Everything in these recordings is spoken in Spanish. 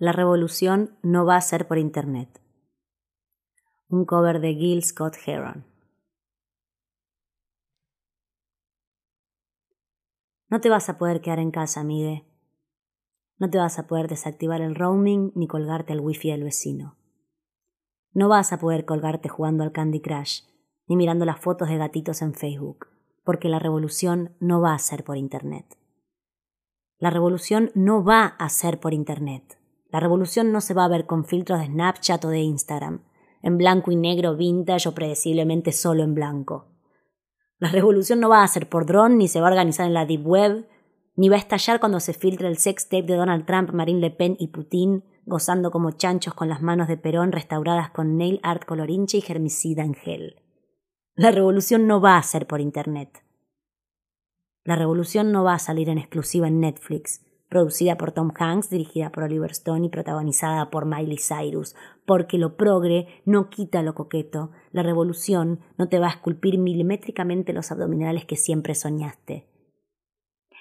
La revolución no va a ser por Internet. Un cover de Gil Scott Heron. No te vas a poder quedar en casa, amigue. No te vas a poder desactivar el roaming ni colgarte al wifi del vecino. No vas a poder colgarte jugando al Candy Crush ni mirando las fotos de gatitos en Facebook, porque la revolución no va a ser por Internet. La revolución no va a ser por Internet. La revolución no se va a ver con filtros de Snapchat o de Instagram, en blanco y negro, vintage o predeciblemente solo en blanco. La revolución no va a ser por dron, ni se va a organizar en la Deep Web, ni va a estallar cuando se filtre el sex tape de Donald Trump, Marine Le Pen y Putin, gozando como chanchos con las manos de Perón restauradas con nail art colorinche y germicida en gel. La revolución no va a ser por Internet. La revolución no va a salir en exclusiva en Netflix, producida por Tom Hanks, dirigida por Oliver Stone y protagonizada por Miley Cyrus, porque lo progre no quita lo coqueto, la revolución no te va a esculpir milimétricamente los abdominales que siempre soñaste,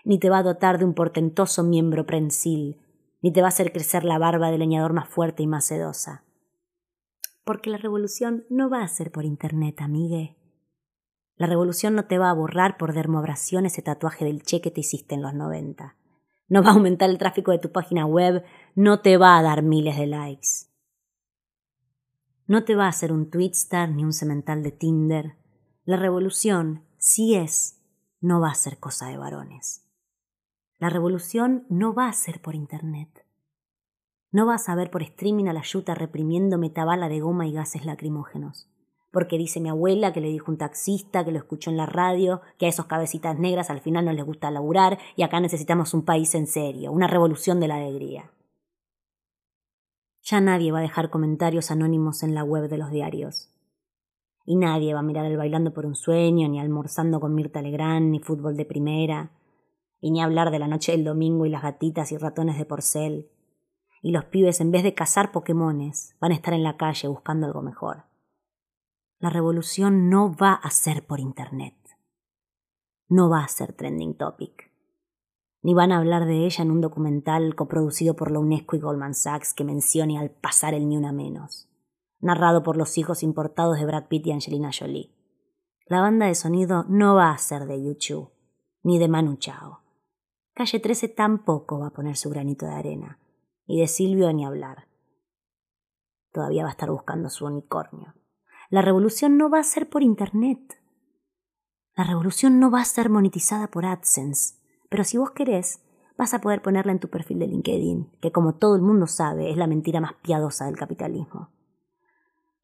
ni te va a dotar de un portentoso miembro prensil, ni te va a hacer crecer la barba de leñador más fuerte y más sedosa. Porque la revolución no va a ser por internet, amigue. La revolución no te va a borrar por dermoabrasión ese tatuaje del che que te hiciste en los noventa no va a aumentar el tráfico de tu página web, no te va a dar miles de likes. No te va a hacer un Twitstar ni un cemental de Tinder. La revolución, si es, no va a ser cosa de varones. La revolución no va a ser por Internet. No vas a ver por streaming a la yuta reprimiendo metabala de goma y gases lacrimógenos porque dice mi abuela que le dijo un taxista, que lo escuchó en la radio, que a esos cabecitas negras al final no les gusta laburar y acá necesitamos un país en serio, una revolución de la alegría. Ya nadie va a dejar comentarios anónimos en la web de los diarios. Y nadie va a mirar el bailando por un sueño, ni almorzando con Mirta Legrand, ni fútbol de primera, y ni hablar de la noche del domingo y las gatitas y ratones de porcel. Y los pibes, en vez de cazar Pokémones, van a estar en la calle buscando algo mejor. La revolución no va a ser por Internet. No va a ser trending topic. Ni van a hablar de ella en un documental coproducido por la UNESCO y Goldman Sachs que mencione al pasar el ni una menos, narrado por los hijos importados de Brad Pitt y Angelina Jolie. La banda de sonido no va a ser de YouTube, ni de Manu Chao. Calle 13 tampoco va a poner su granito de arena, y de Silvio ni hablar. Todavía va a estar buscando su unicornio. La revolución no va a ser por Internet. La revolución no va a ser monetizada por AdSense. Pero si vos querés, vas a poder ponerla en tu perfil de LinkedIn, que como todo el mundo sabe es la mentira más piadosa del capitalismo.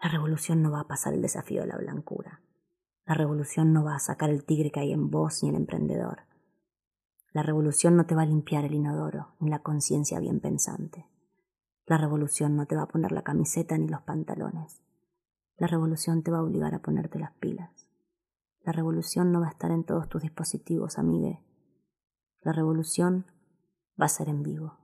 La revolución no va a pasar el desafío de la blancura. La revolución no va a sacar el tigre que hay en vos ni el emprendedor. La revolución no te va a limpiar el inodoro ni la conciencia bien pensante. La revolución no te va a poner la camiseta ni los pantalones. La revolución te va a obligar a ponerte las pilas. La revolución no va a estar en todos tus dispositivos, amigue. La revolución va a ser en vivo.